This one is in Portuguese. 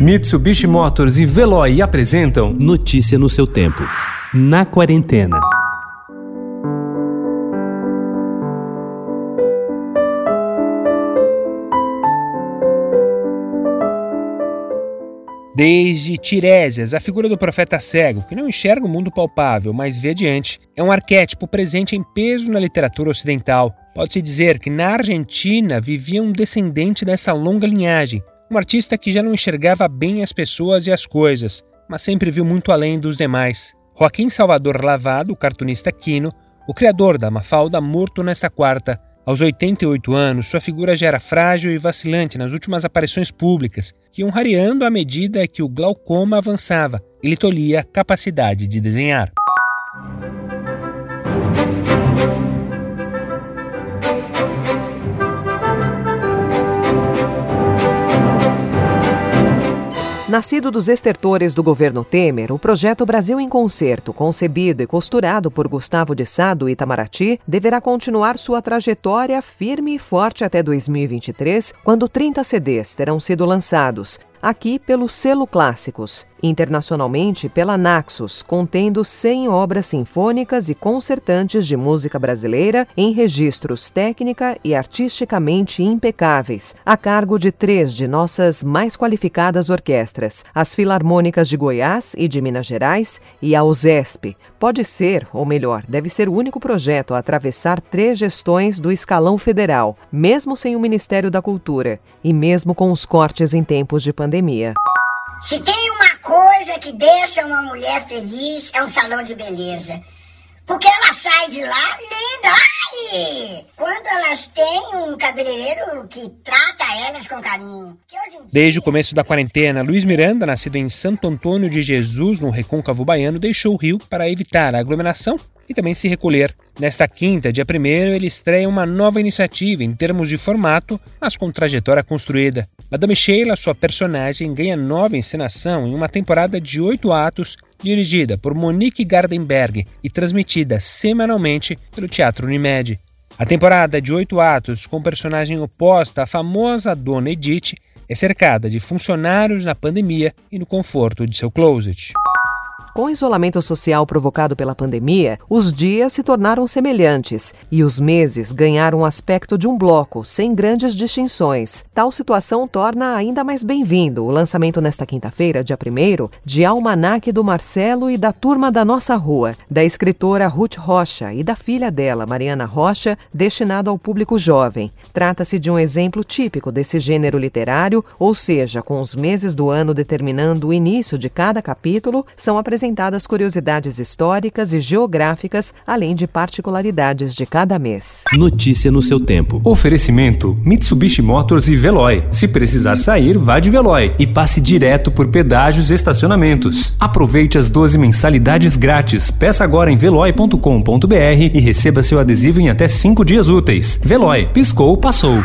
Mitsubishi Motors e Veloy apresentam Notícia no seu tempo. Na quarentena. Desde Tiresias, a figura do profeta cego, que não enxerga o mundo palpável, mas vê adiante, é um arquétipo presente em peso na literatura ocidental. Pode-se dizer que na Argentina vivia um descendente dessa longa linhagem, um artista que já não enxergava bem as pessoas e as coisas, mas sempre viu muito além dos demais. Joaquim Salvador Lavado, cartunista Quino, o criador da Mafalda, morto nesta quarta. Aos 88 anos, sua figura já era frágil e vacilante nas últimas aparições públicas, que iam rareando à medida que o glaucoma avançava e lhe tolhia a capacidade de desenhar. Nascido dos estertores do governo Temer, o projeto Brasil em Concerto, concebido e costurado por Gustavo de Sá do Itamaraty, deverá continuar sua trajetória firme e forte até 2023, quando 30 CDs terão sido lançados, aqui pelo selo Clássicos, internacionalmente pela Naxos, contendo 100 obras sinfônicas e concertantes de música brasileira em registros técnica e artisticamente impecáveis, a cargo de três de nossas mais qualificadas orquestras, as Filarmônicas de Goiás e de Minas Gerais e a USESP. Pode ser, ou melhor, deve ser o único projeto a atravessar três gestões do escalão federal, mesmo sem o Ministério da Cultura e mesmo com os cortes em tempos de pandemia. Se tem uma coisa que deixa uma mulher feliz, é um salão de beleza. Porque ela sai de lá linda. Ai! Quando elas têm um cabeleireiro que trata elas com carinho. Dia... Desde o começo da quarentena, Luiz Miranda, nascido em Santo Antônio de Jesus, no Recôncavo Baiano, deixou o Rio para evitar a aglomeração e também se recolher. Nesta quinta, dia 1 ele estreia uma nova iniciativa em termos de formato, mas com trajetória construída. Madame Sheila, sua personagem, ganha nova encenação em uma temporada de oito atos, dirigida por Monique Gardenberg e transmitida semanalmente pelo Teatro Unimed. A temporada de oito atos, com personagem oposta à famosa Dona Edith, é cercada de funcionários na pandemia e no conforto de seu closet. Com o isolamento social provocado pela pandemia, os dias se tornaram semelhantes e os meses ganharam o aspecto de um bloco, sem grandes distinções. Tal situação torna ainda mais bem-vindo o lançamento nesta quinta-feira, dia 1 de Almanaque do Marcelo e da Turma da Nossa Rua, da escritora Ruth Rocha e da filha dela, Mariana Rocha, destinado ao público jovem. Trata-se de um exemplo típico desse gênero literário, ou seja, com os meses do ano determinando o início de cada capítulo, são apresentados apresentadas curiosidades históricas e geográficas, além de particularidades de cada mês. Notícia no seu tempo. Oferecimento: Mitsubishi Motors e Veloy. Se precisar sair, vá de Veloy e passe direto por pedágios e estacionamentos. Aproveite as 12 mensalidades grátis. Peça agora em veloy.com.br e receba seu adesivo em até 5 dias úteis. Veloy, piscou, passou.